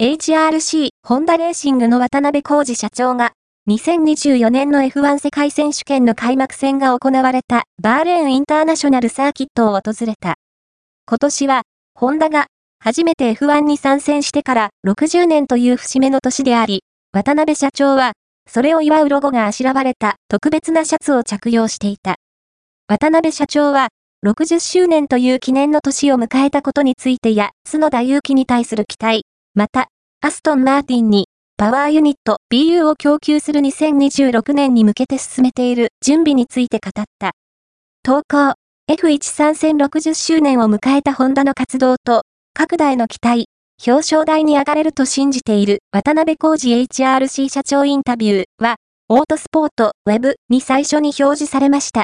HRC ホンダレーシングの渡辺浩二社長が、2024年の F1 世界選手権の開幕戦が行われたバーレーンインターナショナルサーキットを訪れた。今年は、ホンダが初めて F1 に参戦してから60年という節目の年であり、渡辺社長は、それを祝うロゴがあしらわれた特別なシャツを着用していた。渡辺社長は、60周年という記念の年を迎えたことについてや、角田祐希に対する期待、また、アストン・マーティンに、パワーユニット BU を供給する2026年に向けて進めている準備について語った。投稿、F1 参戦60周年を迎えたホンダの活動と、各大の期待、表彰台に上がれると信じている渡辺浩二 HRC 社長インタビューは、オートスポートウェブに最初に表示されました。